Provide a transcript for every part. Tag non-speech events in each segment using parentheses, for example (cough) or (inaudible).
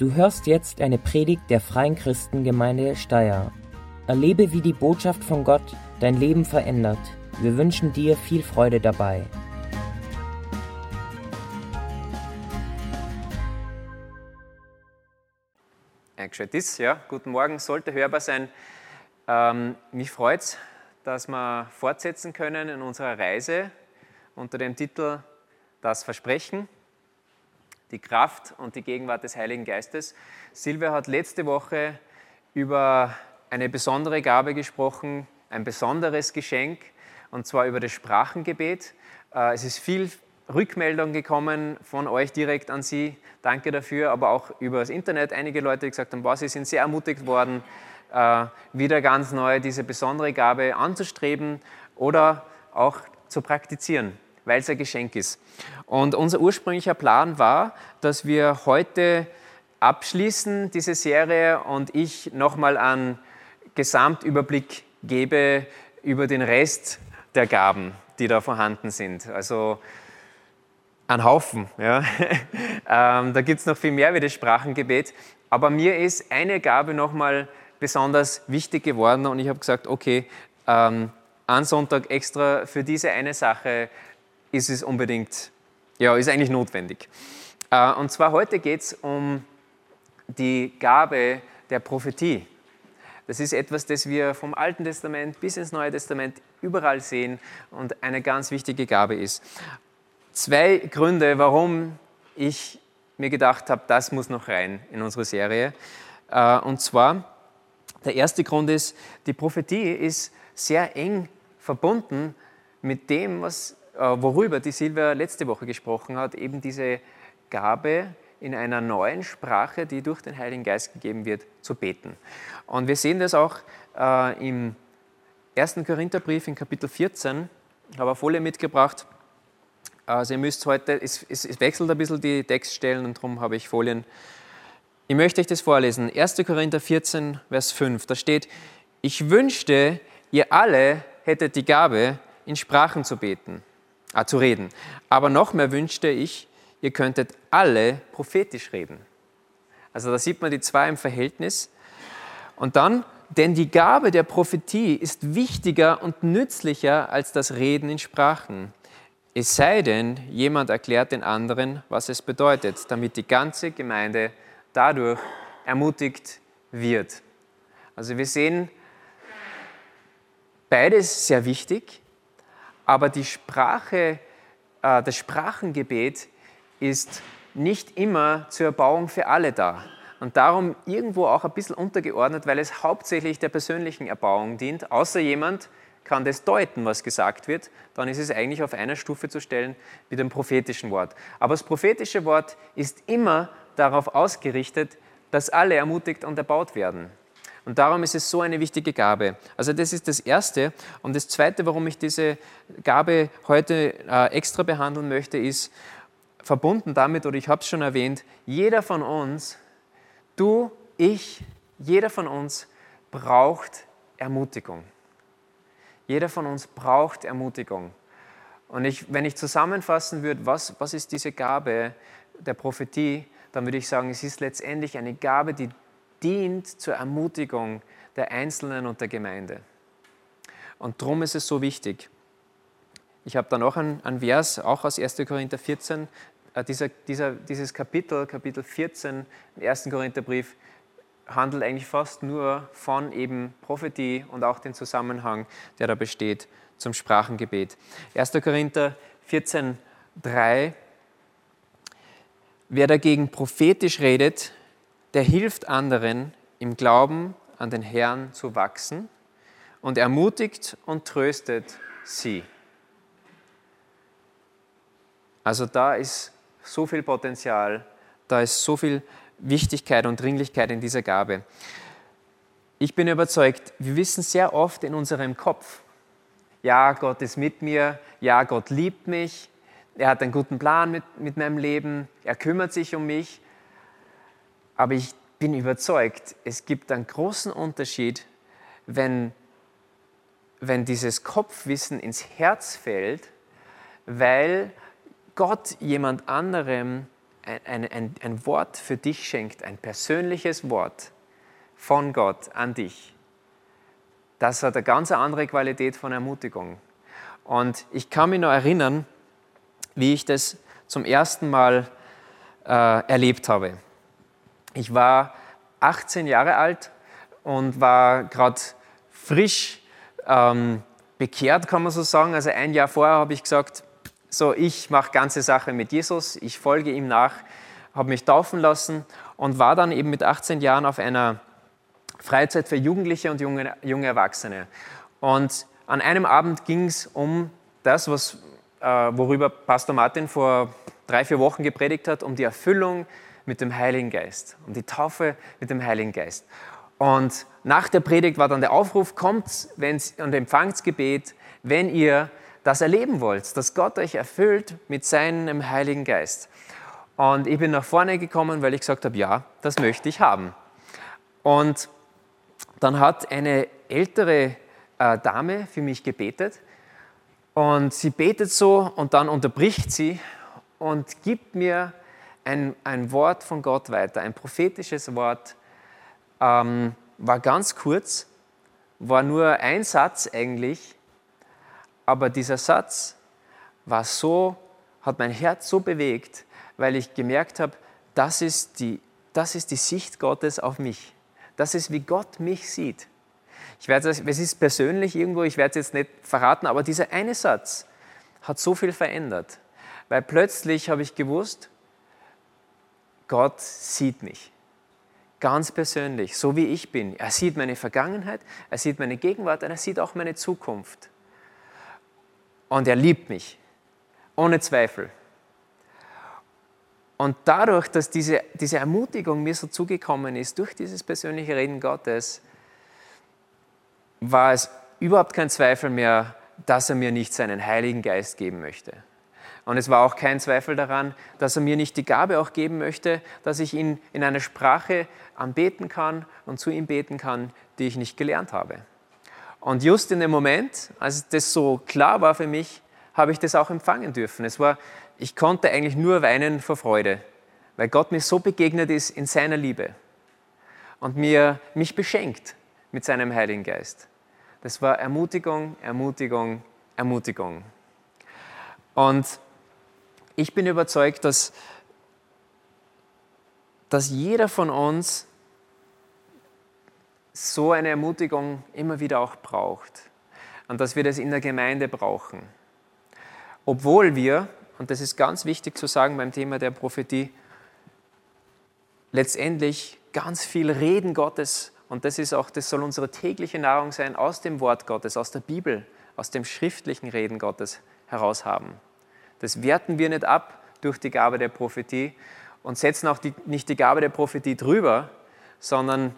Du hörst jetzt eine Predigt der Freien Christengemeinde Steyr. Erlebe, wie die Botschaft von Gott dein Leben verändert. Wir wünschen dir viel Freude dabei. Ist, ja. Guten Morgen, sollte hörbar sein. Ähm, mich freut es, dass wir fortsetzen können in unserer Reise unter dem Titel Das Versprechen die Kraft und die Gegenwart des Heiligen Geistes. Silvia hat letzte Woche über eine besondere Gabe gesprochen, ein besonderes Geschenk, und zwar über das Sprachengebet. Äh, es ist viel Rückmeldung gekommen von euch direkt an Sie. Danke dafür, aber auch über das Internet. Einige Leute die gesagt haben, wow, Sie sind sehr ermutigt worden, äh, wieder ganz neu diese besondere Gabe anzustreben oder auch zu praktizieren weil es ein Geschenk ist. Und unser ursprünglicher Plan war, dass wir heute abschließen, diese Serie, und ich nochmal einen Gesamtüberblick gebe über den Rest der Gaben, die da vorhanden sind. Also ein Haufen. Ja. (laughs) ähm, da gibt es noch viel mehr wie das Sprachengebet. Aber mir ist eine Gabe nochmal besonders wichtig geworden und ich habe gesagt, okay, ähm, einen Sonntag extra für diese eine Sache ist es unbedingt, ja, ist eigentlich notwendig. Äh, und zwar heute geht es um die Gabe der Prophetie. Das ist etwas, das wir vom Alten Testament bis ins Neue Testament überall sehen und eine ganz wichtige Gabe ist. Zwei Gründe, warum ich mir gedacht habe, das muss noch rein in unsere Serie. Äh, und zwar, der erste Grund ist, die Prophetie ist sehr eng verbunden mit dem, was worüber die Silvia letzte Woche gesprochen hat, eben diese Gabe in einer neuen Sprache, die durch den Heiligen Geist gegeben wird, zu beten. Und wir sehen das auch äh, im 1. Korintherbrief in Kapitel 14. Ich habe eine Folie mitgebracht. Also ihr müsst heute, es wechselt ein bisschen die Textstellen und darum habe ich Folien. Ich möchte euch das vorlesen. 1. Korinther 14, Vers 5. Da steht, ich wünschte, ihr alle hättet die Gabe, in Sprachen zu beten äh, zu reden. Aber noch mehr wünschte ich, ihr könntet alle prophetisch reden. Also da sieht man die zwei im Verhältnis. Und dann, denn die Gabe der Prophetie ist wichtiger und nützlicher als das Reden in Sprachen. Es sei denn, jemand erklärt den anderen, was es bedeutet, damit die ganze Gemeinde dadurch ermutigt wird. Also wir sehen beides sehr wichtig aber die Sprache, äh, das Sprachengebet ist nicht immer zur Erbauung für alle da. Und darum irgendwo auch ein bisschen untergeordnet, weil es hauptsächlich der persönlichen Erbauung dient. Außer jemand kann das deuten, was gesagt wird, dann ist es eigentlich auf einer Stufe zu stellen wie dem prophetischen Wort. Aber das prophetische Wort ist immer darauf ausgerichtet, dass alle ermutigt und erbaut werden. Und darum ist es so eine wichtige Gabe. Also das ist das Erste. Und das Zweite, warum ich diese Gabe heute äh, extra behandeln möchte, ist verbunden damit, oder ich habe es schon erwähnt, jeder von uns, du, ich, jeder von uns braucht Ermutigung. Jeder von uns braucht Ermutigung. Und ich, wenn ich zusammenfassen würde, was, was ist diese Gabe der Prophetie, dann würde ich sagen, es ist letztendlich eine Gabe, die dient zur Ermutigung der Einzelnen und der Gemeinde. Und darum ist es so wichtig. Ich habe da noch einen, einen Vers, auch aus 1. Korinther 14. Äh, dieser, dieser, dieses Kapitel, Kapitel 14 im 1. Korintherbrief, handelt eigentlich fast nur von eben Prophetie und auch den Zusammenhang, der da besteht zum Sprachengebet. 1. Korinther 14, 3. Wer dagegen prophetisch redet, der hilft anderen im Glauben an den Herrn zu wachsen und ermutigt und tröstet sie. Also da ist so viel Potenzial, da ist so viel Wichtigkeit und Dringlichkeit in dieser Gabe. Ich bin überzeugt, wir wissen sehr oft in unserem Kopf, ja, Gott ist mit mir, ja, Gott liebt mich, er hat einen guten Plan mit, mit meinem Leben, er kümmert sich um mich, aber ich bin überzeugt, es gibt einen großen Unterschied, wenn, wenn dieses Kopfwissen ins Herz fällt, weil Gott jemand anderem ein, ein, ein Wort für dich schenkt, ein persönliches Wort von Gott an dich, das hat eine ganz andere Qualität von Ermutigung. Und ich kann mich noch erinnern, wie ich das zum ersten Mal äh, erlebt habe. Ich war 18 Jahre alt und war gerade frisch ähm, bekehrt, kann man so sagen. Also ein Jahr vorher habe ich gesagt, so ich mache ganze Sache mit Jesus, ich folge ihm nach, habe mich taufen lassen und war dann eben mit 18 Jahren auf einer Freizeit für Jugendliche und junge, junge Erwachsene. Und an einem Abend ging es um das, was, äh, worüber Pastor Martin vor drei, vier Wochen gepredigt hat, um die Erfüllung mit dem Heiligen Geist, um die Taufe mit dem Heiligen Geist. Und nach der Predigt war dann der Aufruf, kommt wenn's, und empfangt Gebet, wenn ihr das erleben wollt, dass Gott euch erfüllt mit seinem Heiligen Geist. Und ich bin nach vorne gekommen, weil ich gesagt habe, ja, das möchte ich haben. Und dann hat eine ältere äh, Dame für mich gebetet und sie betet so und dann unterbricht sie und gibt mir ein, ein Wort von Gott weiter, ein prophetisches Wort, ähm, war ganz kurz, war nur ein Satz eigentlich, aber dieser Satz war so, hat mein Herz so bewegt, weil ich gemerkt habe, das ist die, das ist die Sicht Gottes auf mich. Das ist, wie Gott mich sieht. Ich werde, es ist persönlich irgendwo, ich werde es jetzt nicht verraten, aber dieser eine Satz hat so viel verändert. Weil plötzlich habe ich gewusst, Gott sieht mich. Ganz persönlich, so wie ich bin. Er sieht meine Vergangenheit, er sieht meine Gegenwart und er sieht auch meine Zukunft. Und er liebt mich, ohne Zweifel. Und dadurch, dass diese, diese Ermutigung mir so zugekommen ist, durch dieses persönliche Reden Gottes, war es überhaupt kein Zweifel mehr, dass er mir nicht seinen Heiligen Geist geben möchte. Und es war auch kein Zweifel daran, dass er mir nicht die Gabe auch geben möchte, dass ich ihn in einer Sprache anbeten kann und zu ihm beten kann, die ich nicht gelernt habe. Und just in dem Moment, als das so klar war für mich, habe ich das auch empfangen dürfen. Es war ich konnte eigentlich nur weinen vor Freude, weil Gott mir so begegnet ist in seiner Liebe und mir, mich beschenkt mit seinem Heiligen Geist. Das war Ermutigung, Ermutigung, Ermutigung. Und ich bin überzeugt, dass, dass jeder von uns so eine Ermutigung immer wieder auch braucht und dass wir das in der Gemeinde brauchen. Obwohl wir und das ist ganz wichtig zu sagen beim Thema der Prophetie, letztendlich ganz viel Reden Gottes, und das ist auch, das soll unsere tägliche Nahrung sein, aus dem Wort Gottes, aus der Bibel, aus dem schriftlichen Reden Gottes heraus haben. Das werten wir nicht ab durch die Gabe der Prophetie und setzen auch die, nicht die Gabe der Prophetie drüber, sondern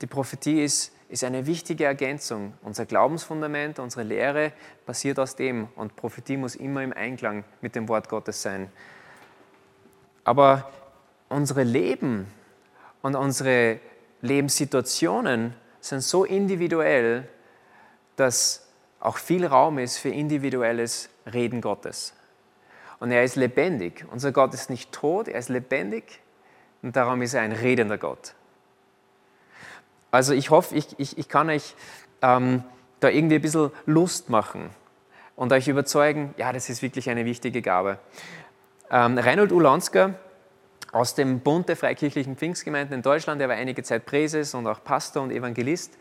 die Prophetie ist ist eine wichtige Ergänzung. Unser Glaubensfundament, unsere Lehre basiert aus dem und Prophetie muss immer im Einklang mit dem Wort Gottes sein. Aber unsere Leben und unsere Lebenssituationen sind so individuell, dass auch viel Raum ist für individuelles Reden Gottes. Und er ist lebendig. Unser Gott ist nicht tot, er ist lebendig und darum ist er ein redender Gott. Also ich hoffe, ich, ich, ich kann euch ähm, da irgendwie ein bisschen Lust machen und euch überzeugen, ja, das ist wirklich eine wichtige Gabe. Ähm, Reinhold Ulansker aus dem Bund der Freikirchlichen Pfingstgemeinden in Deutschland, der war einige Zeit Präses und auch Pastor und Evangelist,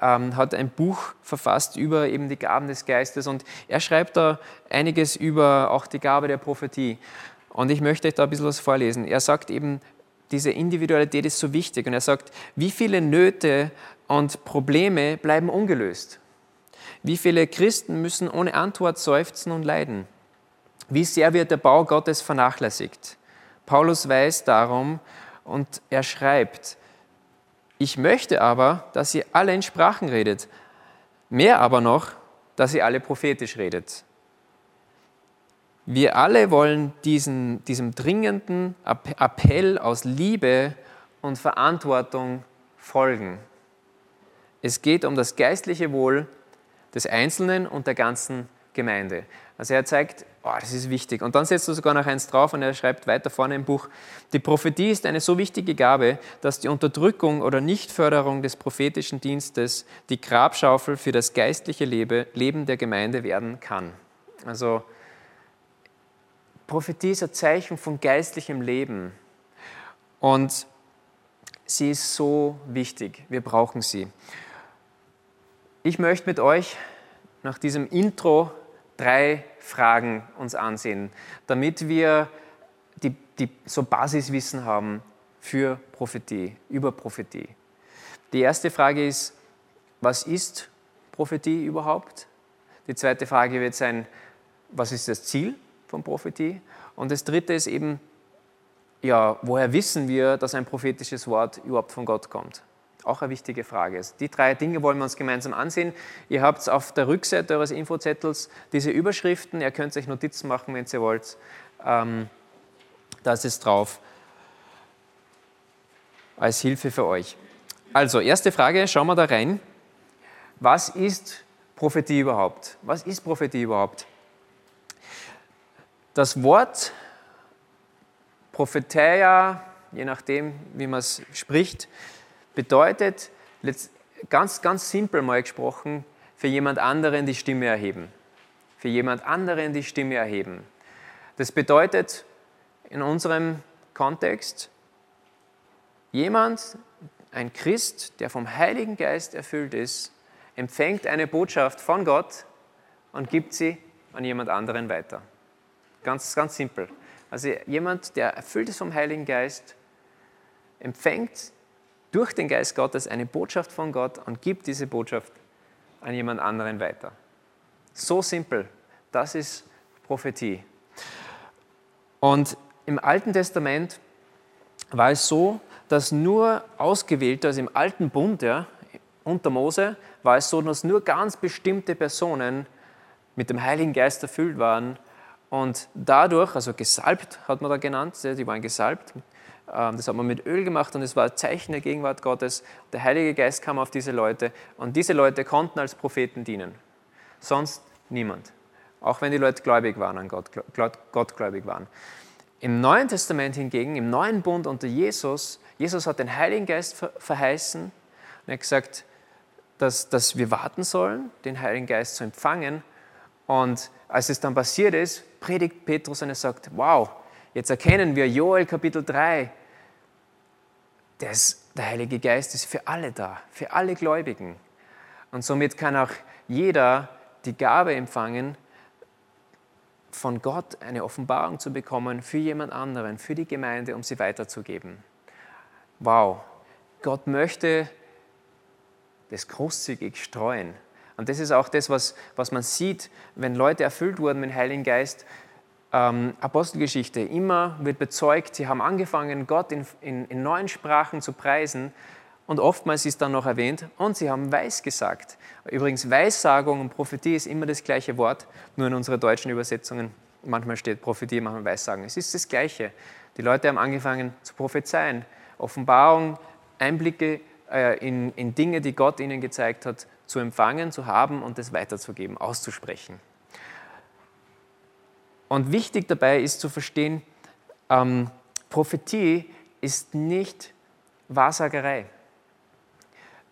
ähm, hat ein Buch verfasst über eben die Gaben des Geistes und er schreibt da einiges über auch die Gabe der Prophetie. Und ich möchte euch da ein bisschen was vorlesen. Er sagt eben, diese Individualität ist so wichtig. Und er sagt, wie viele Nöte und Probleme bleiben ungelöst? Wie viele Christen müssen ohne Antwort seufzen und leiden? Wie sehr wird der Bau Gottes vernachlässigt? Paulus weiß darum und er schreibt, ich möchte aber, dass ihr alle in Sprachen redet, mehr aber noch, dass ihr alle prophetisch redet. Wir alle wollen diesen, diesem dringenden Appell aus Liebe und Verantwortung folgen. Es geht um das geistliche Wohl des Einzelnen und der ganzen Gemeinde. Also er zeigt, oh, das ist wichtig. Und dann setzt er sogar noch eins drauf und er schreibt weiter vorne im Buch, die Prophetie ist eine so wichtige Gabe, dass die Unterdrückung oder Nichtförderung des prophetischen Dienstes die Grabschaufel für das geistliche Leben der Gemeinde werden kann. Also Prophetie ist ein Zeichen von geistlichem Leben. Und sie ist so wichtig. Wir brauchen sie. Ich möchte mit euch nach diesem Intro drei Fragen uns ansehen, damit wir die, die, so Basiswissen haben für Prophetie, über Prophetie. Die erste Frage ist, was ist Prophetie überhaupt? Die zweite Frage wird sein, was ist das Ziel von Prophetie? Und das dritte ist eben, ja, woher wissen wir, dass ein prophetisches Wort überhaupt von Gott kommt? Auch eine wichtige Frage. Die drei Dinge wollen wir uns gemeinsam ansehen. Ihr habt auf der Rückseite eures Infozettels diese Überschriften. Ihr könnt euch Notizen machen, wenn ihr wollt. Ähm, das ist drauf als Hilfe für euch. Also, erste Frage, schauen wir da rein. Was ist Prophetie überhaupt? Was ist Prophetie überhaupt? Das Wort Prophetia, je nachdem, wie man es spricht, bedeutet ganz, ganz simpel mal gesprochen, für jemand anderen die Stimme erheben. Für jemand anderen die Stimme erheben. Das bedeutet in unserem Kontext, jemand, ein Christ, der vom Heiligen Geist erfüllt ist, empfängt eine Botschaft von Gott und gibt sie an jemand anderen weiter. Ganz, ganz simpel. Also jemand, der erfüllt ist vom Heiligen Geist, empfängt durch den Geist Gottes eine Botschaft von Gott und gibt diese Botschaft an jemand anderen weiter. So simpel. Das ist Prophetie. Und im Alten Testament war es so, dass nur ausgewählte, also im Alten Bund, ja, unter Mose, war es so, dass nur ganz bestimmte Personen mit dem Heiligen Geist erfüllt waren und dadurch, also gesalbt hat man da genannt, die waren gesalbt, das hat man mit Öl gemacht und es war ein Zeichen der Gegenwart Gottes. Der Heilige Geist kam auf diese Leute und diese Leute konnten als Propheten dienen. Sonst niemand. Auch wenn die Leute gläubig waren an Gott, gottgläubig waren. Im Neuen Testament hingegen, im neuen Bund unter Jesus, Jesus hat den Heiligen Geist verheißen und er hat gesagt, dass, dass wir warten sollen, den Heiligen Geist zu empfangen. Und als es dann passiert ist, predigt Petrus und er sagt, wow, Jetzt erkennen wir Joel Kapitel 3, das, der Heilige Geist ist für alle da, für alle Gläubigen. Und somit kann auch jeder die Gabe empfangen, von Gott eine Offenbarung zu bekommen für jemand anderen, für die Gemeinde, um sie weiterzugeben. Wow, Gott möchte das großzügig streuen. Und das ist auch das, was, was man sieht, wenn Leute erfüllt wurden mit dem Heiligen Geist, ähm, Apostelgeschichte. Immer wird bezeugt, sie haben angefangen, Gott in, in, in neuen Sprachen zu preisen. Und oftmals ist dann noch erwähnt, und sie haben weiß gesagt. Übrigens, Weissagung und Prophetie ist immer das gleiche Wort, nur in unseren deutschen Übersetzungen. Manchmal steht Prophetie, manchmal Weissagen. Es ist das Gleiche. Die Leute haben angefangen zu prophezeien. Offenbarung, Einblicke äh, in, in Dinge, die Gott ihnen gezeigt hat, zu empfangen, zu haben und das weiterzugeben, auszusprechen. Und wichtig dabei ist zu verstehen, ähm, Prophetie ist nicht Wahrsagerei.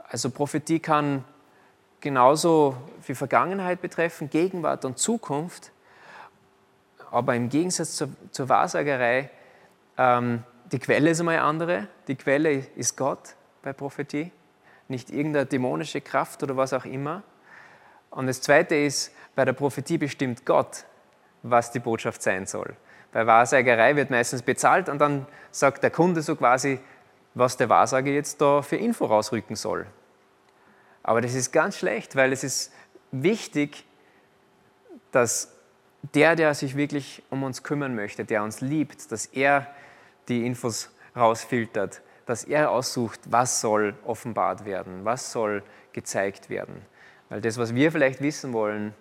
Also Prophetie kann genauso viel Vergangenheit betreffen, Gegenwart und Zukunft, aber im Gegensatz zur, zur Wahrsagerei, ähm, die Quelle ist einmal eine andere. Die Quelle ist Gott bei Prophetie, nicht irgendeine dämonische Kraft oder was auch immer. Und das Zweite ist, bei der Prophetie bestimmt Gott, was die Botschaft sein soll. Bei Wahrsagerei wird meistens bezahlt und dann sagt der Kunde so quasi, was der Wahrsager jetzt da für Info rausrücken soll. Aber das ist ganz schlecht, weil es ist wichtig, dass der, der sich wirklich um uns kümmern möchte, der uns liebt, dass er die Infos rausfiltert, dass er aussucht, was soll offenbart werden, was soll gezeigt werden. Weil das, was wir vielleicht wissen wollen,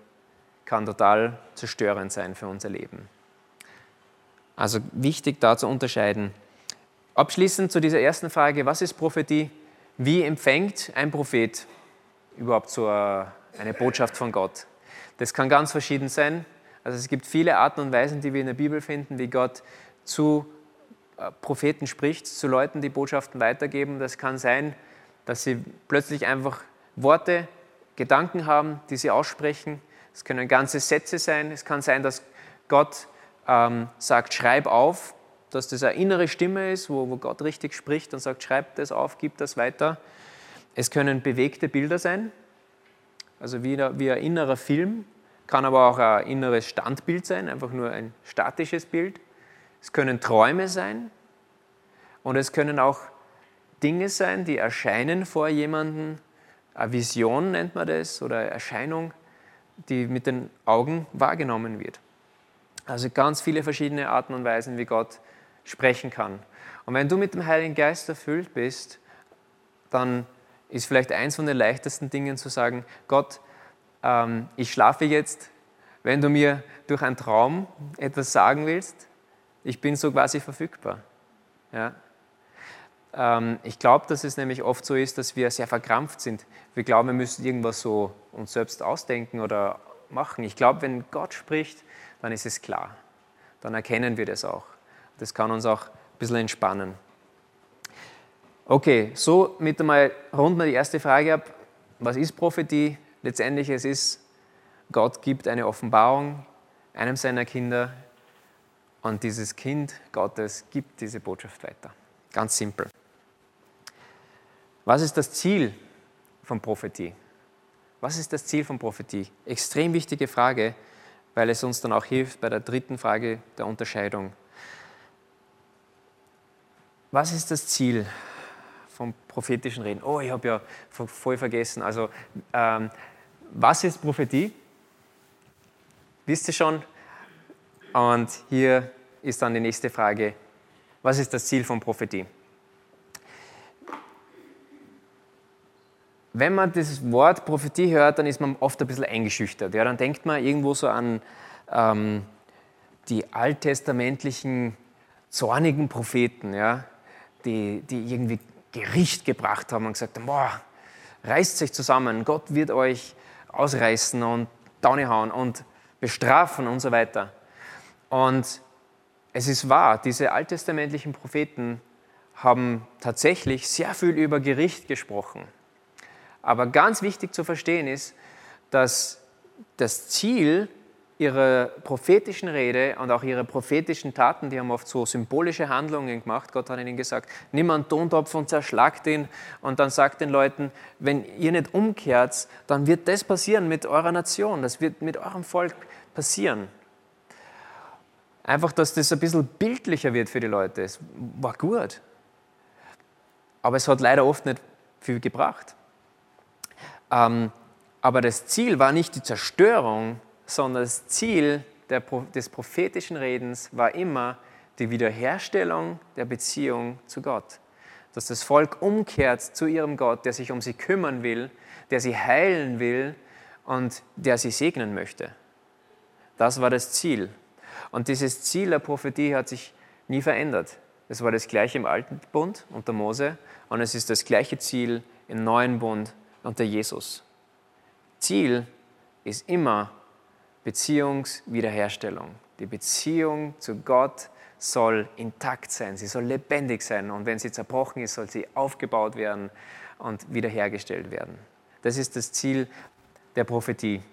kann total zerstörend sein für unser Leben. Also wichtig da zu unterscheiden. Abschließend zu dieser ersten Frage, was ist Prophetie? Wie empfängt ein Prophet überhaupt so eine Botschaft von Gott? Das kann ganz verschieden sein. Also es gibt viele Arten und Weisen, die wir in der Bibel finden, wie Gott zu äh, Propheten spricht, zu Leuten, die Botschaften weitergeben. Das kann sein, dass sie plötzlich einfach Worte, Gedanken haben, die sie aussprechen. Es können ganze Sätze sein. Es kann sein, dass Gott ähm, sagt, schreib auf, dass das eine innere Stimme ist, wo, wo Gott richtig spricht und sagt, schreib das auf, gib das weiter. Es können bewegte Bilder sein, also wie, wie ein innerer Film, kann aber auch ein inneres Standbild sein, einfach nur ein statisches Bild. Es können Träume sein und es können auch Dinge sein, die erscheinen vor jemandem. Eine Vision nennt man das oder Erscheinung, die mit den Augen wahrgenommen wird. Also ganz viele verschiedene Arten und Weisen, wie Gott sprechen kann. Und wenn du mit dem Heiligen Geist erfüllt bist, dann ist vielleicht eins von den leichtesten Dingen zu sagen, Gott, ähm, ich schlafe jetzt, wenn du mir durch einen Traum etwas sagen willst, ich bin so quasi verfügbar. Ja? Ähm, ich glaube, dass es nämlich oft so ist, dass wir sehr verkrampft sind. Wir glauben, wir müssen irgendwas so uns selbst ausdenken oder machen. Ich glaube, wenn Gott spricht, dann ist es klar. Dann erkennen wir das auch. Das kann uns auch ein bisschen entspannen. Okay, so mit einmal runden wir die erste Frage ab. Was ist Prophetie? Letztendlich es ist, Gott gibt eine Offenbarung einem seiner Kinder und dieses Kind Gottes gibt diese Botschaft weiter. Ganz simpel. Was ist das Ziel von Prophetie? Was ist das Ziel von Prophetie? Extrem wichtige Frage, weil es uns dann auch hilft bei der dritten Frage der Unterscheidung. Was ist das Ziel vom prophetischen Reden? Oh, ich habe ja voll vergessen. Also, ähm, was ist Prophetie? Wisst ihr schon? Und hier ist dann die nächste Frage. Was ist das Ziel von Prophetie? Wenn man das Wort Prophetie hört, dann ist man oft ein bisschen eingeschüchtert. Ja, dann denkt man irgendwo so an ähm, die alttestamentlichen zornigen Propheten, ja, die, die irgendwie Gericht gebracht haben und gesagt haben, boah, reißt euch zusammen, Gott wird euch ausreißen und hauen und bestrafen und so weiter. Und es ist wahr, diese alttestamentlichen Propheten haben tatsächlich sehr viel über Gericht gesprochen. Aber ganz wichtig zu verstehen ist, dass das Ziel ihrer prophetischen Rede und auch ihrer prophetischen Taten, die haben oft so symbolische Handlungen gemacht. Gott hat ihnen gesagt, nimm einen Tontopf und zerschlagt ihn und dann sagt den Leuten, wenn ihr nicht umkehrt, dann wird das passieren mit eurer Nation, das wird mit eurem Volk passieren. Einfach, dass das ein bisschen bildlicher wird für die Leute. Es war gut. Aber es hat leider oft nicht viel gebracht. Ähm, aber das Ziel war nicht die Zerstörung, sondern das Ziel des prophetischen Redens war immer die Wiederherstellung der Beziehung zu Gott. Dass das Volk umkehrt zu ihrem Gott, der sich um sie kümmern will, der sie heilen will und der sie segnen möchte. Das war das Ziel. Und dieses Ziel der Prophetie hat sich nie verändert. Es war das gleiche im Alten Bund unter Mose und es ist das gleiche Ziel im Neuen Bund unter Jesus. Ziel ist immer Beziehungswiederherstellung. Die Beziehung zu Gott soll intakt sein, sie soll lebendig sein und wenn sie zerbrochen ist, soll sie aufgebaut werden und wiederhergestellt werden. Das ist das Ziel der Prophetie.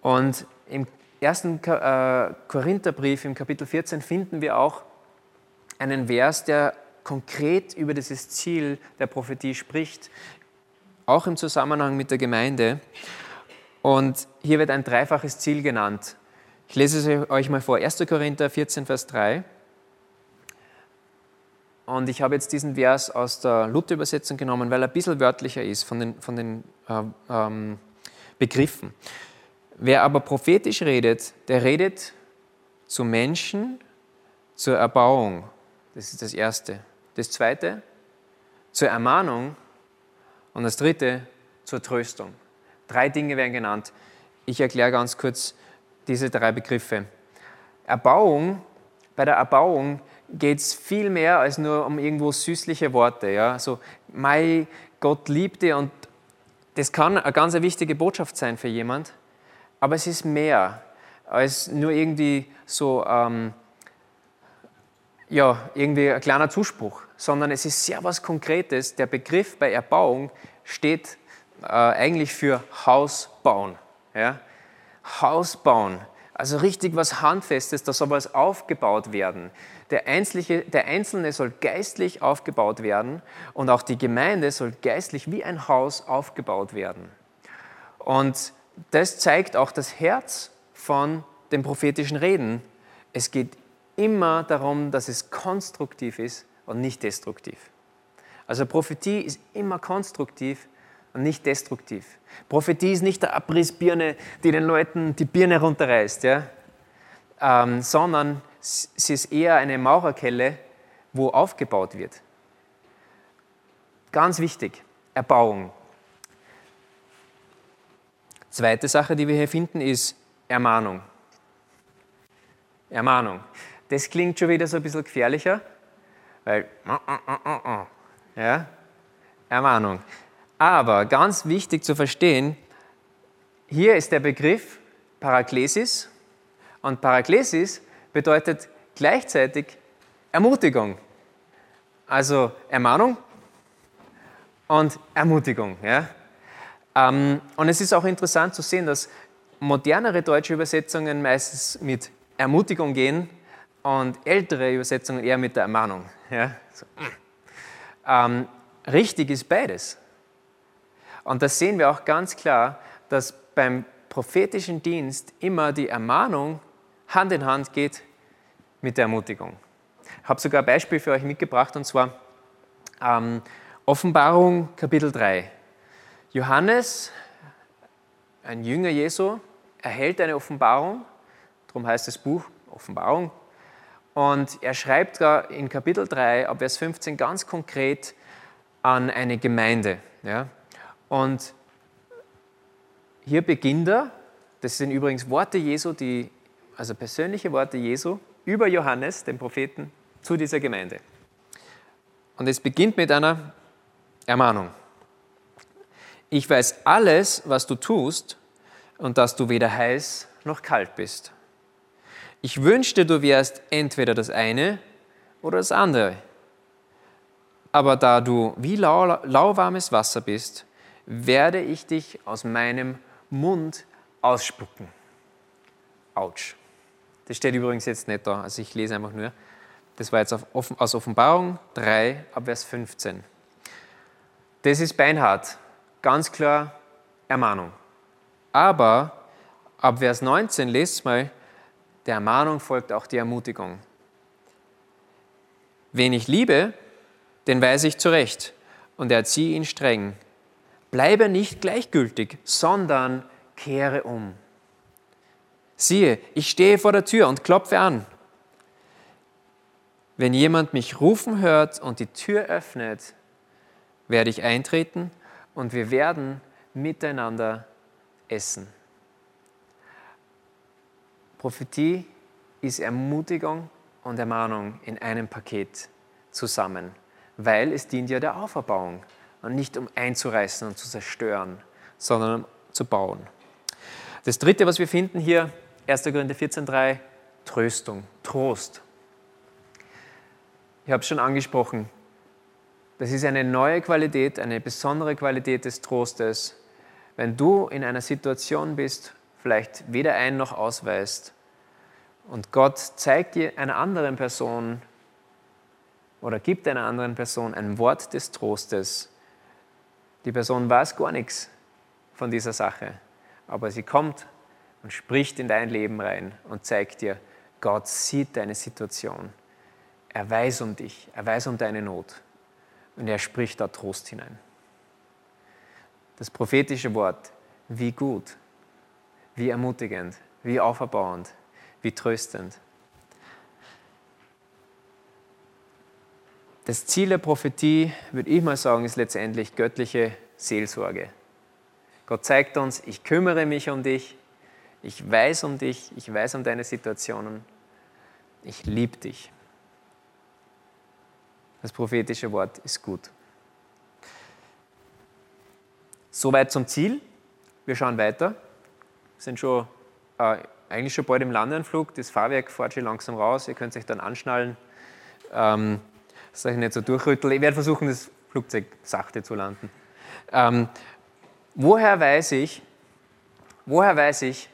Und im ersten äh, Korintherbrief im Kapitel 14 finden wir auch einen Vers, der konkret über dieses Ziel der Prophetie spricht auch im Zusammenhang mit der Gemeinde. Und hier wird ein dreifaches Ziel genannt. Ich lese es euch mal vor. 1. Korinther 14, Vers 3. Und ich habe jetzt diesen Vers aus der Luther-Übersetzung genommen, weil er ein bisschen wörtlicher ist von den, von den äh, ähm, Begriffen. Wer aber prophetisch redet, der redet zu Menschen zur Erbauung. Das ist das Erste. Das Zweite, zur Ermahnung und das dritte zur Tröstung. Drei Dinge werden genannt. Ich erkläre ganz kurz diese drei Begriffe. Erbauung, bei der Erbauung geht es viel mehr als nur um irgendwo süßliche Worte. Ja? So, mein Gott liebte und das kann eine ganz wichtige Botschaft sein für jemand. aber es ist mehr als nur irgendwie so, ähm, ja, irgendwie ein kleiner Zuspruch, sondern es ist sehr was Konkretes. Der Begriff bei Erbauung steht äh, eigentlich für Haus bauen. Ja? Haus bauen, also richtig was Handfestes, da soll was aufgebaut werden. Der Einzelne, der Einzelne soll geistlich aufgebaut werden und auch die Gemeinde soll geistlich wie ein Haus aufgebaut werden. Und das zeigt auch das Herz von den prophetischen Reden. Es geht immer darum, dass es konstruktiv ist und nicht destruktiv. Also Prophetie ist immer konstruktiv und nicht destruktiv. Prophetie ist nicht der Abrissbirne, die den Leuten die Birne runterreißt, ja? Ähm, sondern sie ist eher eine Maurerkelle, wo aufgebaut wird. Ganz wichtig, Erbauung. Zweite Sache, die wir hier finden, ist Ermahnung. Ermahnung. Das klingt schon wieder so ein bisschen gefährlicher, weil ja, Ermahnung. Aber ganz wichtig zu verstehen, hier ist der Begriff Paraklesis und Paraklesis bedeutet gleichzeitig Ermutigung. Also Ermahnung und Ermutigung. Ja? Ähm, und es ist auch interessant zu sehen, dass modernere deutsche Übersetzungen meistens mit Ermutigung gehen und ältere Übersetzungen eher mit der Ermahnung. Ja? So. Ähm, richtig ist beides. Und das sehen wir auch ganz klar, dass beim prophetischen Dienst immer die Ermahnung Hand in Hand geht mit der Ermutigung. Ich habe sogar ein Beispiel für euch mitgebracht und zwar ähm, Offenbarung Kapitel 3. Johannes, ein Jünger Jesu, erhält eine Offenbarung, darum heißt das Buch Offenbarung. Und er schreibt in Kapitel 3, ab Vers 15 ganz konkret an eine Gemeinde. Ja? Und hier beginnt er, das sind übrigens Worte Jesu, die, also persönliche Worte Jesu, über Johannes, den Propheten, zu dieser Gemeinde. Und es beginnt mit einer Ermahnung. Ich weiß alles, was du tust und dass du weder heiß noch kalt bist. Ich wünschte, du wärst entweder das eine oder das andere. Aber da du wie lau lauwarmes Wasser bist, werde ich dich aus meinem Mund ausspucken. Autsch. Das steht übrigens jetzt nicht da, also ich lese einfach nur. Das war jetzt aus Offenbarung 3 ab Vers 15. Das ist beinhart, ganz klar Ermahnung. Aber ab Vers 19 lest mal, der Ermahnung folgt auch die Ermutigung. Wen ich liebe, den weise ich zurecht und erziehe ihn streng. Bleibe nicht gleichgültig, sondern kehre um. Siehe, ich stehe vor der Tür und klopfe an. Wenn jemand mich rufen hört und die Tür öffnet, werde ich eintreten und wir werden miteinander essen. Prophetie ist Ermutigung und Ermahnung in einem Paket zusammen, weil es dient ja der Auferbauung und nicht um einzureißen und zu zerstören, sondern um zu bauen. Das dritte, was wir finden hier, 1. Korinther 14,3, Tröstung, Trost. Ich habe es schon angesprochen. Das ist eine neue Qualität, eine besondere Qualität des Trostes. Wenn du in einer Situation bist, vielleicht weder ein noch ausweist, und Gott zeigt dir einer anderen Person oder gibt einer anderen Person ein Wort des Trostes, die Person weiß gar nichts von dieser Sache, aber sie kommt und spricht in dein Leben rein und zeigt dir, Gott sieht deine Situation. Er weiß um dich, er weiß um deine Not und er spricht da Trost hinein. Das prophetische Wort, wie gut, wie ermutigend, wie auferbauend, wie tröstend. Das Ziel der Prophetie, würde ich mal sagen, ist letztendlich göttliche Seelsorge. Gott zeigt uns, ich kümmere mich um dich, ich weiß um dich, ich weiß um deine Situationen, ich liebe dich. Das prophetische Wort ist gut. Soweit zum Ziel. Wir schauen weiter. Sind schon äh, eigentlich schon bald im Landeanflug. Das Fahrwerk fährt schon langsam raus. Ihr könnt euch dann anschnallen, ähm, dass ich nicht so durchrüttel. Ich werde versuchen, das Flugzeug sachte zu landen. Ähm, woher weiß ich, woher weiß ich,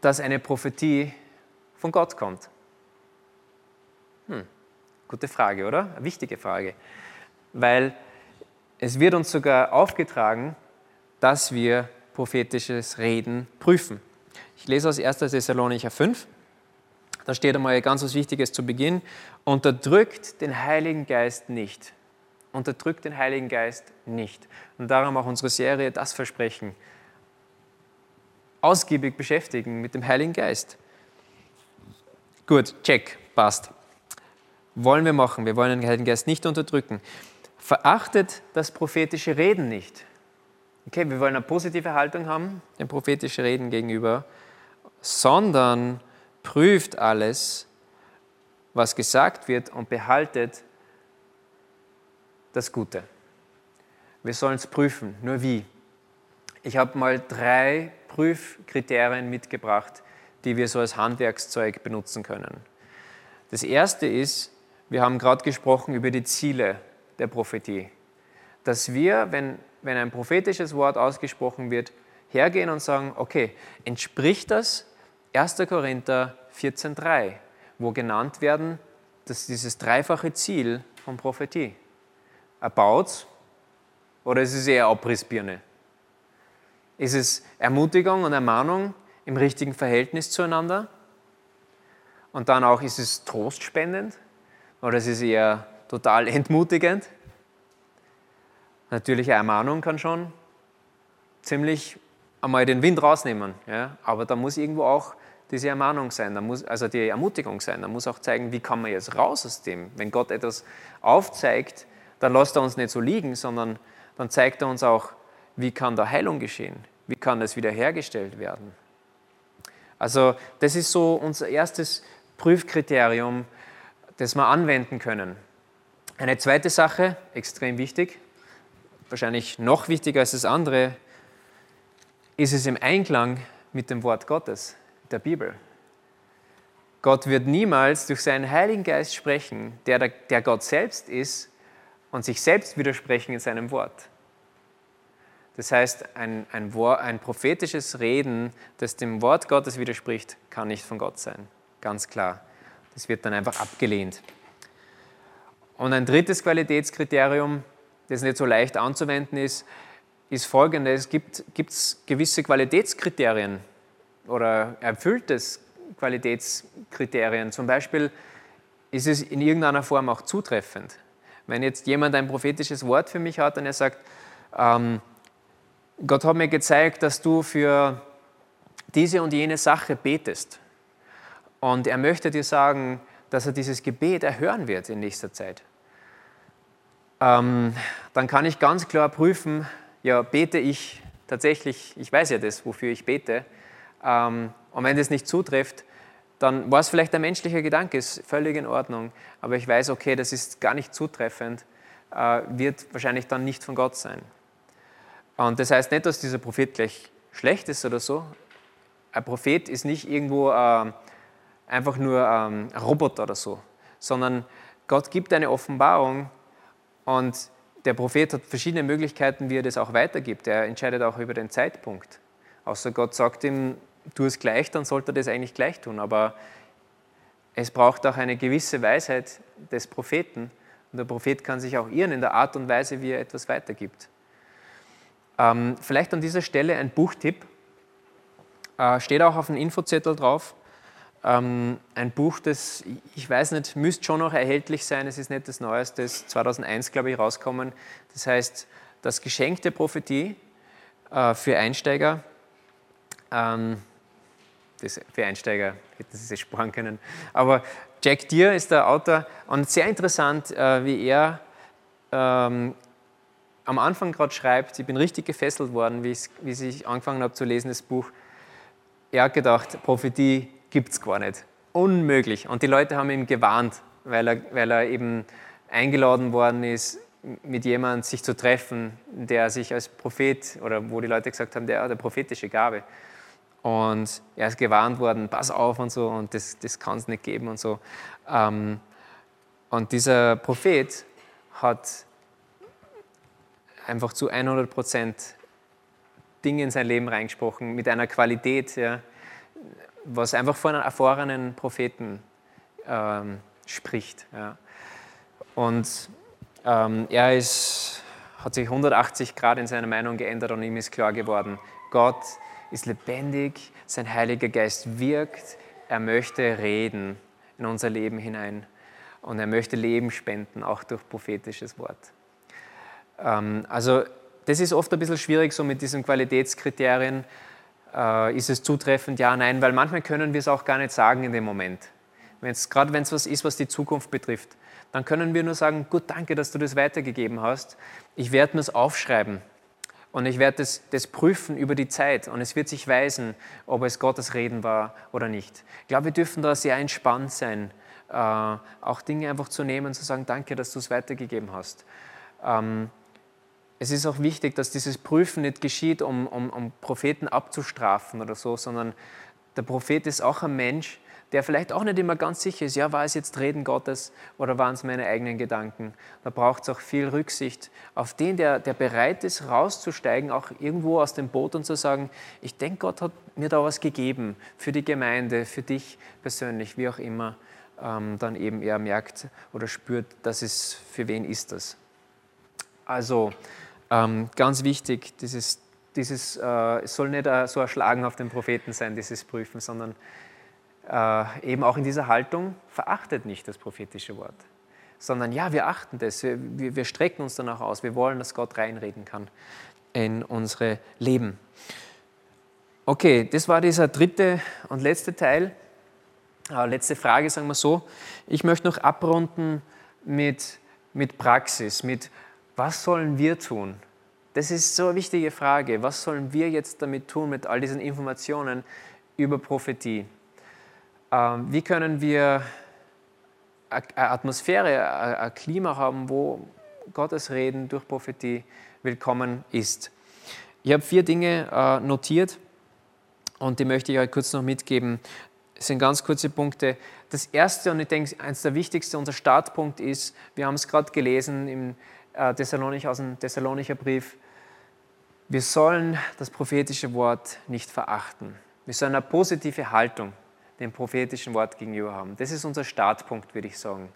dass eine Prophetie von Gott kommt? Hm, gute Frage, oder? Eine wichtige Frage. Weil es wird uns sogar aufgetragen, dass wir prophetisches Reden prüfen. Ich lese aus 1. Thessalonicher 5. Da steht einmal ganz was Wichtiges zu Beginn. Unterdrückt den Heiligen Geist nicht. Unterdrückt den Heiligen Geist nicht. Und darum auch unsere Serie Das Versprechen. Ausgiebig beschäftigen mit dem Heiligen Geist. Gut, check, passt. Wollen wir machen. Wir wollen den Heiligen Geist nicht unterdrücken. Verachtet das prophetische Reden nicht. Okay, wir wollen eine positive Haltung haben, dem prophetischen Reden gegenüber, sondern prüft alles, was gesagt wird und behaltet das Gute. Wir sollen es prüfen, nur wie. Ich habe mal drei Prüfkriterien mitgebracht, die wir so als Handwerkszeug benutzen können. Das erste ist, wir haben gerade gesprochen über die Ziele der Prophetie. Dass wir, wenn wenn ein prophetisches Wort ausgesprochen wird, hergehen und sagen, okay, entspricht das 1. Korinther 14.3, wo genannt werden, dass dieses dreifache Ziel von Prophetie. Erbaut oder ist es eher Abrissbirne? Ist es Ermutigung und Ermahnung im richtigen Verhältnis zueinander? Und dann auch, ist es trostspendend oder ist es eher total entmutigend? Natürlich eine Ermahnung kann schon ziemlich einmal den Wind rausnehmen, ja? aber da muss irgendwo auch diese Ermahnung sein, da muss, also die Ermutigung sein, da muss auch zeigen, wie kann man jetzt raus aus dem. Wenn Gott etwas aufzeigt, dann lässt er uns nicht so liegen, sondern dann zeigt er uns auch, wie kann da Heilung geschehen, wie kann das wiederhergestellt werden. Also das ist so unser erstes Prüfkriterium, das wir anwenden können. Eine zweite Sache, extrem wichtig, wahrscheinlich noch wichtiger als das andere, ist es im Einklang mit dem Wort Gottes, der Bibel. Gott wird niemals durch seinen Heiligen Geist sprechen, der, der Gott selbst ist, und sich selbst widersprechen in seinem Wort. Das heißt, ein, ein, ein, prophetisches Reden, das dem Wort Gottes widerspricht, kann nicht von Gott sein. Ganz klar. Das wird dann einfach abgelehnt. Und ein drittes Qualitätskriterium das nicht so leicht anzuwenden ist, ist folgendes. Gibt es gewisse Qualitätskriterien oder erfülltes Qualitätskriterien? Zum Beispiel ist es in irgendeiner Form auch zutreffend. Wenn jetzt jemand ein prophetisches Wort für mich hat und er sagt, ähm, Gott hat mir gezeigt, dass du für diese und jene Sache betest. Und er möchte dir sagen, dass er dieses Gebet erhören wird in nächster Zeit ähm, dann kann ich ganz klar prüfen, ja, bete ich tatsächlich, ich weiß ja das, wofür ich bete. Ähm, und wenn das nicht zutrifft, dann war es vielleicht ein menschlicher Gedanke, ist völlig in Ordnung. Aber ich weiß, okay, das ist gar nicht zutreffend, äh, wird wahrscheinlich dann nicht von Gott sein. Und das heißt nicht, dass dieser Prophet gleich schlecht ist oder so. Ein Prophet ist nicht irgendwo äh, einfach nur ähm, ein Roboter oder so, sondern Gott gibt eine Offenbarung, und der Prophet hat verschiedene Möglichkeiten, wie er das auch weitergibt. Er entscheidet auch über den Zeitpunkt. Außer Gott sagt ihm, tu es gleich, dann sollte er das eigentlich gleich tun. Aber es braucht auch eine gewisse Weisheit des Propheten. Und der Prophet kann sich auch irren in der Art und Weise, wie er etwas weitergibt. Ähm, vielleicht an dieser Stelle ein Buchtipp. Äh, steht auch auf dem Infozettel drauf. Ähm, ein Buch, das, ich weiß nicht, müsste schon noch erhältlich sein, es ist nicht das Neueste, ist 2001, glaube ich, rauskommen. Das heißt, das Geschenk der Prophetie äh, für Einsteiger. Ähm, das, für Einsteiger hätten Sie es sparen können. Aber Jack Deere ist der Autor und sehr interessant, äh, wie er ähm, am Anfang gerade schreibt, ich bin richtig gefesselt worden, wie ich angefangen habe zu lesen, das Buch. Er hat gedacht, Prophetie gibt es gar nicht. Unmöglich. Und die Leute haben ihn gewarnt, weil er, weil er eben eingeladen worden ist, mit jemandem sich zu treffen, der sich als Prophet oder wo die Leute gesagt haben, der hat eine prophetische Gabe. Und er ist gewarnt worden, pass auf und so, und das, das kann es nicht geben und so. Ähm, und dieser Prophet hat einfach zu 100 Prozent Dinge in sein Leben reingesprochen, mit einer Qualität, ja, was einfach von einem erfahrenen Propheten ähm, spricht. Ja. Und ähm, er ist, hat sich 180 Grad in seiner Meinung geändert und ihm ist klar geworden, Gott ist lebendig, sein Heiliger Geist wirkt, er möchte reden in unser Leben hinein und er möchte Leben spenden, auch durch prophetisches Wort. Ähm, also das ist oft ein bisschen schwierig so mit diesen Qualitätskriterien. Äh, ist es zutreffend? Ja, nein, weil manchmal können wir es auch gar nicht sagen in dem Moment. Gerade wenn es was ist, was die Zukunft betrifft, dann können wir nur sagen, gut, danke, dass du das weitergegeben hast. Ich werde mir es aufschreiben und ich werde das, das, prüfen über die Zeit und es wird sich weisen, ob es Gottes Reden war oder nicht. Ich glaube, wir dürfen da sehr entspannt sein, äh, auch Dinge einfach zu nehmen und zu sagen, danke, dass du es weitergegeben hast. Ähm, es ist auch wichtig, dass dieses Prüfen nicht geschieht, um, um, um Propheten abzustrafen oder so, sondern der Prophet ist auch ein Mensch, der vielleicht auch nicht immer ganz sicher ist, ja, war es jetzt Reden Gottes oder waren es meine eigenen Gedanken? Da braucht es auch viel Rücksicht auf den, der, der bereit ist, rauszusteigen, auch irgendwo aus dem Boot und zu sagen, ich denke, Gott hat mir da was gegeben für die Gemeinde, für dich persönlich, wie auch immer, ähm, dann eben er merkt oder spürt, dass es, für wen ist das. Also ähm, ganz wichtig, dieses, dieses äh, es soll nicht so ein Schlagen auf den Propheten sein, dieses Prüfen, sondern äh, eben auch in dieser Haltung, verachtet nicht das prophetische Wort, sondern ja, wir achten das, wir, wir strecken uns danach aus, wir wollen, dass Gott reinreden kann in unsere Leben. Okay, das war dieser dritte und letzte Teil. Äh, letzte Frage, sagen wir so. Ich möchte noch abrunden mit, mit Praxis, mit was sollen wir tun? Das ist so eine wichtige Frage. Was sollen wir jetzt damit tun, mit all diesen Informationen über Prophetie? Ähm, wie können wir eine Atmosphäre, ein Klima haben, wo Gottes Reden durch Prophetie willkommen ist? Ich habe vier Dinge äh, notiert und die möchte ich euch kurz noch mitgeben. Das sind ganz kurze Punkte. Das erste, und ich denke, eines der wichtigsten, unser Startpunkt ist, wir haben es gerade gelesen im Thessalonich, aus dem Thessalonicher Brief, wir sollen das prophetische Wort nicht verachten. Wir sollen eine positive Haltung dem prophetischen Wort gegenüber haben. Das ist unser Startpunkt, würde ich sagen.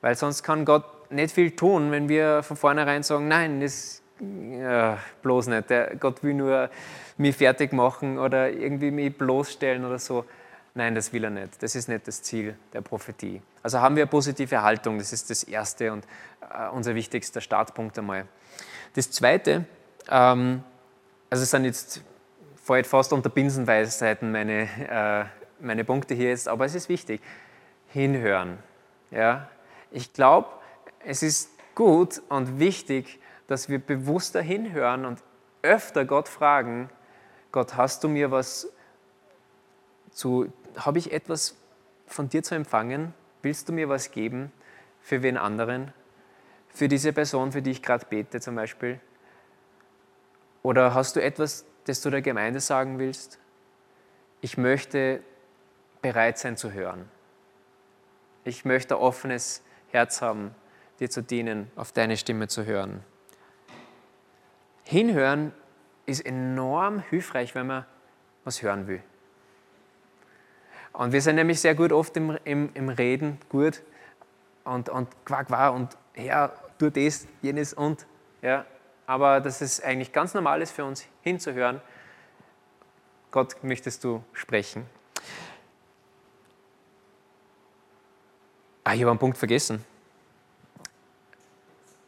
Weil sonst kann Gott nicht viel tun, wenn wir von vornherein sagen, nein, das ja, bloß nicht. Gott will nur mich fertig machen oder irgendwie mich bloßstellen oder so. Nein, das will er nicht. Das ist nicht das Ziel der Prophetie. Also haben wir eine positive Haltung, das ist das Erste und äh, unser wichtigster Startpunkt einmal. Das Zweite, ähm, also es sind jetzt fast unter Binsenweisheiten meine äh, meine Punkte hier jetzt, aber es ist wichtig. Hinhören. Ja? Ich glaube, es ist gut und wichtig, dass wir bewusster hinhören und öfter Gott fragen, Gott, hast du mir was zu, habe ich etwas von dir zu empfangen? Willst du mir was geben für wen anderen? Für diese Person, für die ich gerade bete zum Beispiel? Oder hast du etwas, das du der Gemeinde sagen willst? Ich möchte bereit sein zu hören. Ich möchte ein offenes Herz haben, dir zu dienen, auf deine Stimme zu hören. Hinhören ist enorm hilfreich, wenn man was hören will. Und wir sind nämlich sehr gut oft im, im, im Reden, gut und, und quack war und ja, tu das, jenes und. Ja. Aber dass es eigentlich ganz normal ist für uns hinzuhören, Gott möchtest du sprechen. Ah, ich habe einen Punkt vergessen.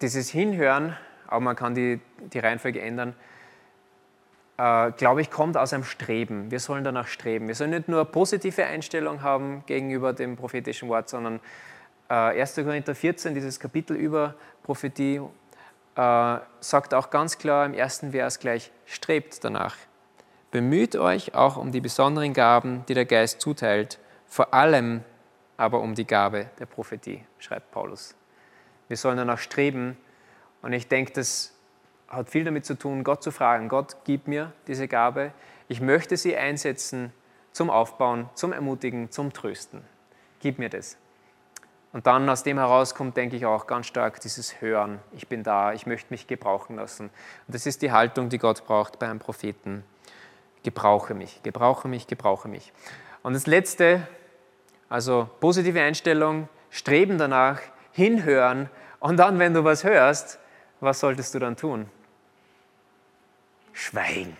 Dieses Hinhören, aber man kann die, die Reihenfolge ändern, äh, glaube ich, kommt aus einem Streben. Wir sollen danach streben. Wir sollen nicht nur positive Einstellung haben gegenüber dem prophetischen Wort, sondern äh, 1. Korinther 14, dieses Kapitel über Prophetie, äh, sagt auch ganz klar im ersten Vers gleich, strebt danach. Bemüht euch auch um die besonderen Gaben, die der Geist zuteilt, vor allem aber um die Gabe der Prophetie, schreibt Paulus. Wir sollen danach streben Und ich denke, das hat viel damit zu tun, Gott zu fragen, Gott, gib mir diese Gabe. Ich möchte sie einsetzen zum Aufbauen, zum Ermutigen, zum Trösten. Gib mir das. Und dann aus dem heraus kommt, denke ich, auch ganz stark dieses Hören. Ich bin da, ich möchte mich gebrauchen lassen. Und das ist die Haltung, die Gott braucht bei einem Propheten. Gebrauche mich, gebrauche mich, gebrauche mich. Und das Letzte, also positive Einstellung, Streben danach, hinhören. Und dann, wenn du was hörst, was solltest du dann tun? Schweigen.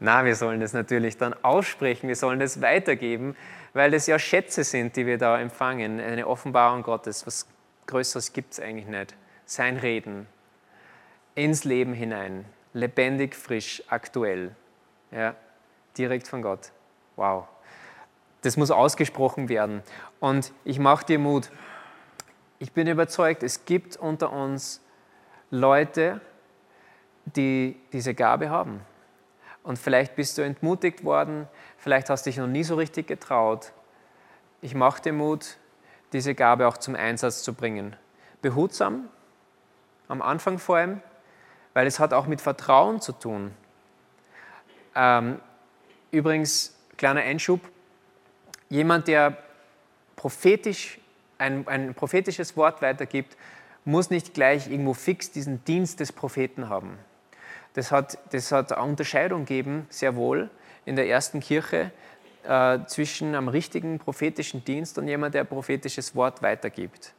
Na, wir sollen es natürlich dann aussprechen, wir sollen es weitergeben, weil es ja Schätze sind, die wir da empfangen, eine Offenbarung Gottes. Was Größeres gibt es eigentlich nicht. Sein Reden ins Leben hinein, lebendig, frisch, aktuell, ja, direkt von Gott. Wow. Das muss ausgesprochen werden. Und ich mache dir Mut. Ich bin überzeugt, es gibt unter uns Leute, die diese Gabe haben. Und vielleicht bist du entmutigt worden, vielleicht hast du dich noch nie so richtig getraut. Ich mache dir Mut, diese Gabe auch zum Einsatz zu bringen. Behutsam, am Anfang vor allem, weil es hat auch mit Vertrauen zu tun. Ähm, übrigens, kleiner Einschub, jemand, der prophetisch, ein, ein prophetisches Wort weitergibt, muss nicht gleich irgendwo fix diesen Dienst des Propheten haben. Das hat, das hat eine Unterscheidung gegeben, sehr wohl, in der ersten Kirche äh, zwischen einem richtigen prophetischen Dienst und jemand, der prophetisches Wort weitergibt.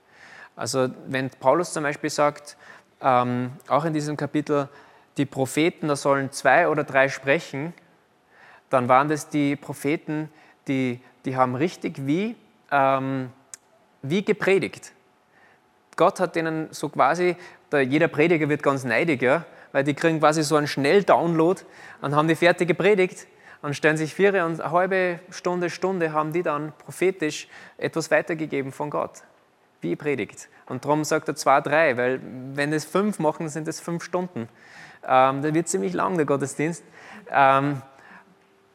Also wenn Paulus zum Beispiel sagt, ähm, auch in diesem Kapitel, die Propheten, da sollen zwei oder drei sprechen, dann waren das die Propheten, die, die haben richtig wie, ähm, wie gepredigt. Gott hat denen so quasi, jeder Prediger wird ganz neidig, ja, weil die kriegen quasi so einen Schnell-Download und haben die fertige Predigt und stellen sich vier und eine halbe Stunde, Stunde haben die dann prophetisch etwas weitergegeben von Gott, wie predigt. Und darum sagt er zwei, drei, weil wenn es fünf machen, sind es fünf Stunden. Ähm, dann wird ziemlich lang der Gottesdienst. Ähm,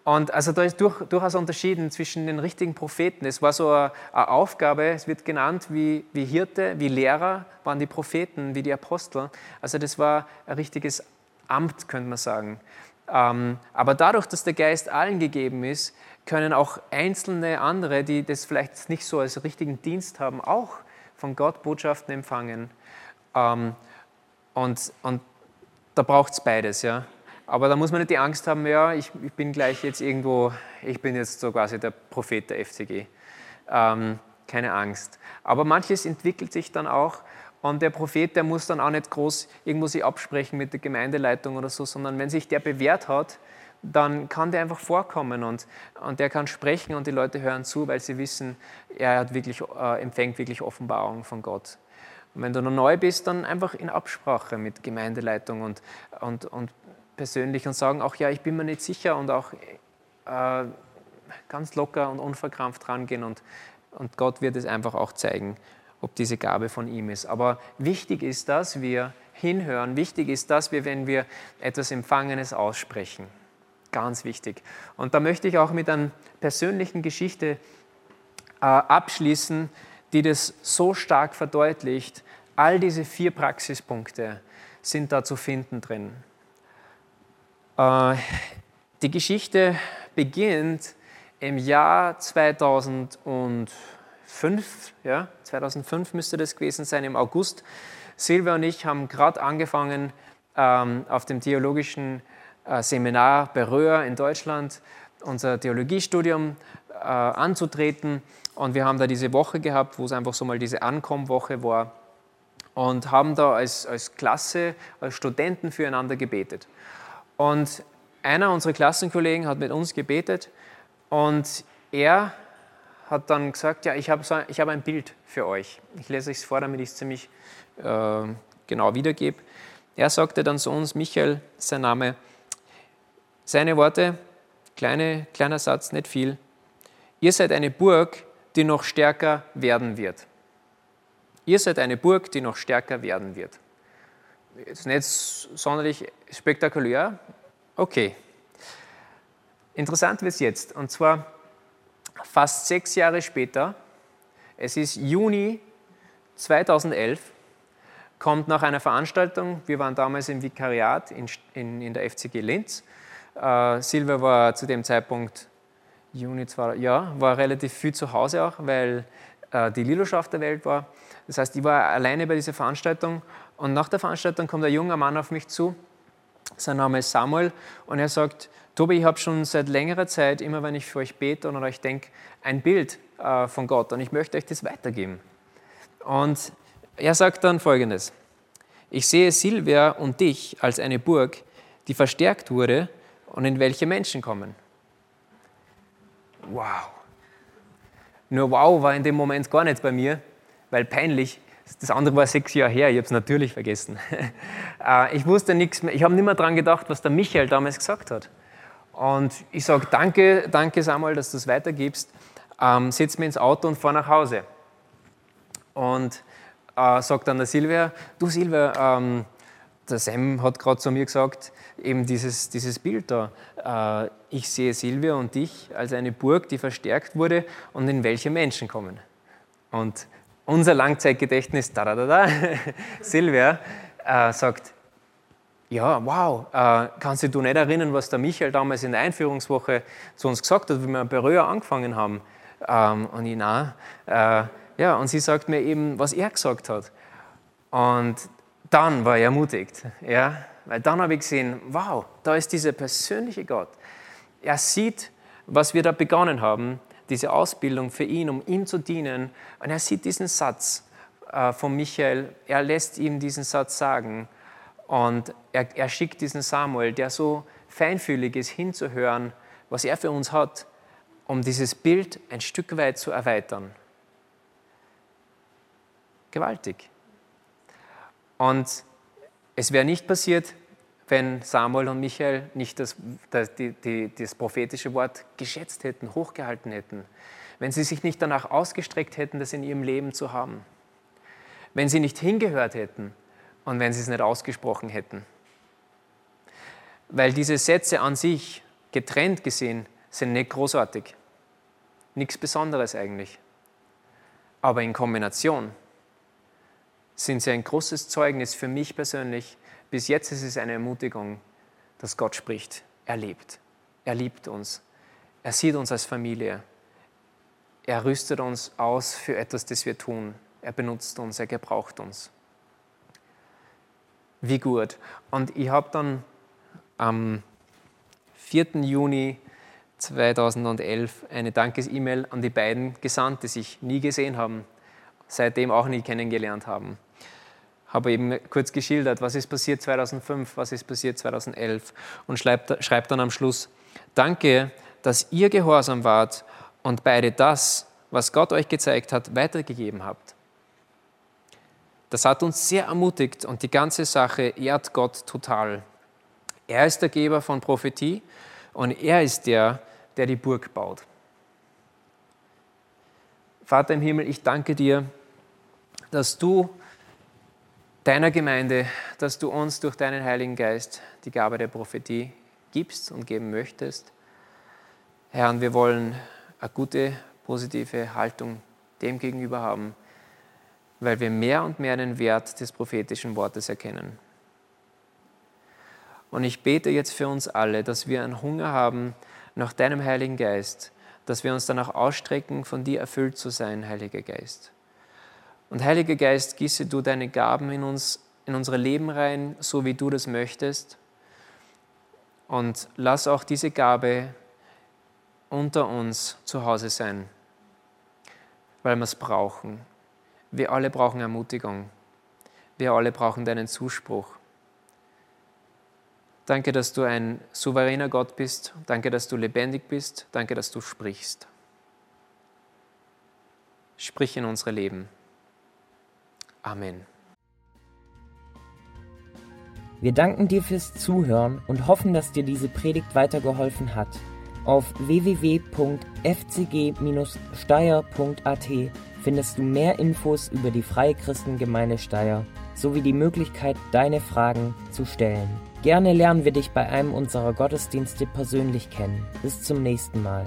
und also da ist durch, durchaus unterschieden zwischen den richtigen Propheten. Es war so eine, eine, Aufgabe, es wird genannt wie, wie Hirte, wie Lehrer waren die Propheten, wie die Apostel. Also das war ein richtiges Amt, könnte man sagen. Ähm, aber dadurch, dass der Geist allen gegeben ist, können auch einzelne andere, die das vielleicht nicht so als richtigen Dienst haben, auch von Gott Botschaften empfangen. Ähm, und, und da braucht es beides. Ja. Aber da muss man nicht die Angst haben, ja, ich, ich bin gleich jetzt irgendwo, ich bin jetzt so quasi der Prophet der FCG. Ähm, keine Angst. Aber manches entwickelt sich dann auch und der Prophet, der muss dann auch nicht groß irgendwo sich absprechen mit der Gemeindeleitung oder so, sondern wenn sich der bewährt hat, dann kann der einfach vorkommen und, und der kann sprechen und die Leute hören zu, weil sie wissen, er hat wirklich, äh, empfängt wirklich Offenbarung von Gott. Und wenn du noch neu bist, dann einfach in Absprache mit Gemeindeleitung und, und, und persönlich und sagen auch, ja, ich bin mir nicht sicher und auch äh, ganz locker und unverkrampft rangehen und, und Gott wird es einfach auch zeigen, ob diese Gabe von ihm ist. Aber wichtig ist, dass wir hinhören, wichtig ist, dass wir, wenn wir etwas Empfangenes aussprechen. Ganz wichtig. Und da möchte ich auch mit einer persönlichen Geschichte äh, abschließen, die das so stark verdeutlicht. All diese vier Praxispunkte sind da zu finden drin. Äh, die Geschichte beginnt im Jahr 2005, ja, 2005 müsste das gewesen sein, im August. Silvia und ich haben gerade angefangen, ähm, auf dem theologischen äh, Seminar bei Röhr in Deutschland unser Theologiestudium äh, anzutreten. Und wir haben da diese Woche gehabt, wo es einfach so mal diese Ankommwoche war und haben da als, als Klasse, als Studenten füreinander gebetet. Und einer unserer Klassenkollegen hat mit uns gebetet und er hat dann gesagt, ja, ich habe so, ich hab ein Bild für euch. Ich lese es vor, damit ich es ziemlich äh, genau wiedergebe. Er sagte dann zu uns, Michael, sein Name, seine Worte, kleine, kleiner Satz, nicht viel. Ihr seid eine Burg, die noch stärker werden wird. Ihr seid eine Burg, die noch stärker werden wird jetzt nicht sonderlich spektakulär. Okay. Interessant wird es jetzt. Und zwar fast sechs Jahre später. Es ist Juni 2011 kommt nach einer Veranstaltung, wir waren damals im Vikariat in, in, in der FCG Linz. Äh, Silvia war zu dem Zeitpunkt Juni, zwei, ja, war relativ viel zu Hause auch, weil äh, die Lilo auf der Welt war. Das heißt, ich war alleine bei dieser Veranstaltung und nach der Veranstaltung kommt ein junger Mann auf mich zu. Sein Name ist Samuel und er sagt, Tobi, ich habe schon seit längerer Zeit, immer wenn ich für euch bete oder euch denke, ein Bild äh, von Gott und ich möchte euch das weitergeben. Und er sagt dann folgendes: Ich sehe Silvia und dich als eine Burg, die verstärkt wurde und in welche Menschen kommen. Wow. Nur wow war in dem Moment gar nicht bei mir, weil peinlich. Das andere war sechs Jahre her, ich habe es natürlich vergessen. (laughs) Äh, ich wusste nichts mehr, ich habe nicht mehr daran gedacht, was der Michael damals gesagt hat. Und ich sage, danke, danke Samuel, dass du es weitergibst. Ähm, setz mich ins Auto und fahr nach Hause. Und äh, sagt dann der Silvia, du Silvia, ähm, der Sam hat gerade zu mir gesagt, eben dieses, dieses Bild da, äh, ich sehe Silvia und dich als eine Burg, die verstärkt wurde und in welche Menschen kommen. Und unser Langzeitgedächtnis, da da da da, (laughs) Silvia äh, sagt, ja, wow, äh, kannst du dich nicht erinnern, was der Michael damals in der Einführungswoche zu uns gesagt hat, wie wir bei Röhr angefangen haben? Ähm, und ich, na, äh, ja, und sie sagt mir eben, was er gesagt hat. Und dann war ich ermutigt, ja, weil dann habe ich gesehen, wow, da ist dieser persönliche Gott. Er sieht, was wir da begonnen haben, diese Ausbildung für ihn, um ihm zu dienen. Und er sieht diesen Satz äh, von Michael, er lässt ihm diesen Satz sagen. Und er, er schickt diesen Samuel, der so feinfühlig ist, hinzuhören, was er für uns hat, um dieses Bild ein Stück weit zu erweitern gewaltig. Und es wäre nicht passiert, wenn Samuel und Michael nicht das, das, die, die, das prophetische Wort geschätzt hätten, hochgehalten hätten, wenn sie sich nicht danach ausgestreckt hätten, das in ihrem Leben zu haben, wenn sie nicht hingehört hätten und wenn sie es nicht ausgesprochen hätten. Weil diese Sätze an sich, getrennt gesehen, sind nicht großartig. Nichts Besonderes eigentlich. Aber in Kombination sind sie ein großes Zeugnis für mich persönlich. Bis jetzt ist es eine Ermutigung, dass Gott spricht. Er lebt. Er liebt uns. Er sieht uns als Familie. Er rüstet uns aus für etwas, das wir tun. Er benutzt uns, er gebraucht uns. Wie gut. Und ich habe dann am 4. Juni 2011 eine Dankes-E-Mail an die beiden gesandt, die sich nie gesehen haben, seitdem auch nie kennengelernt haben habe eben kurz geschildert, was ist passiert 2005, was ist passiert 2011 und schreibt, schreibt dann am Schluss, danke, dass ihr gehorsam wart und beide das, was Gott euch gezeigt hat, weitergegeben habt. Das hat uns sehr ermutigt und die ganze Sache ehrt Gott total. Er ist der Geber von Prophetie und er ist der, der die Burg baut. Vater im Himmel, ich danke dir, dass du deiner Gemeinde, dass du uns durch deinen Heiligen Geist die Gabe der Prophetie gibst und geben möchtest. Herr, und wir wollen eine gute, positive Haltung dem gegenüber haben, weil wir mehr und mehr den Wert des prophetischen Wortes erkennen. Und ich bete jetzt für uns alle, dass wir einen Hunger haben nach deinem Heiligen Geist, dass wir uns danach ausstrecken, von dir erfüllt zu sein, Heiliger Geist. Und Heiliger Geist, gieße du deine Gaben in uns, in unsere Leben rein, so wie du das möchtest. Und lass auch diese Gabe unter uns zu Hause sein, weil wir es brauchen. Wir alle brauchen Ermutigung. Wir alle brauchen deinen Zuspruch. Danke, dass du ein souveräner Gott bist. Danke, dass du lebendig bist. Danke, dass du sprichst. Sprich in unsere Leben. Amen. Wir danken dir fürs Zuhören und hoffen, dass dir diese Predigt weitergeholfen hat. Auf www.fcg-steyr.at findest du mehr Infos über die Freie Christengemeinde Steyr sowie die Möglichkeit, deine Fragen zu stellen. Gerne lernen wir dich bei einem unserer Gottesdienste persönlich kennen. Bis zum nächsten Mal.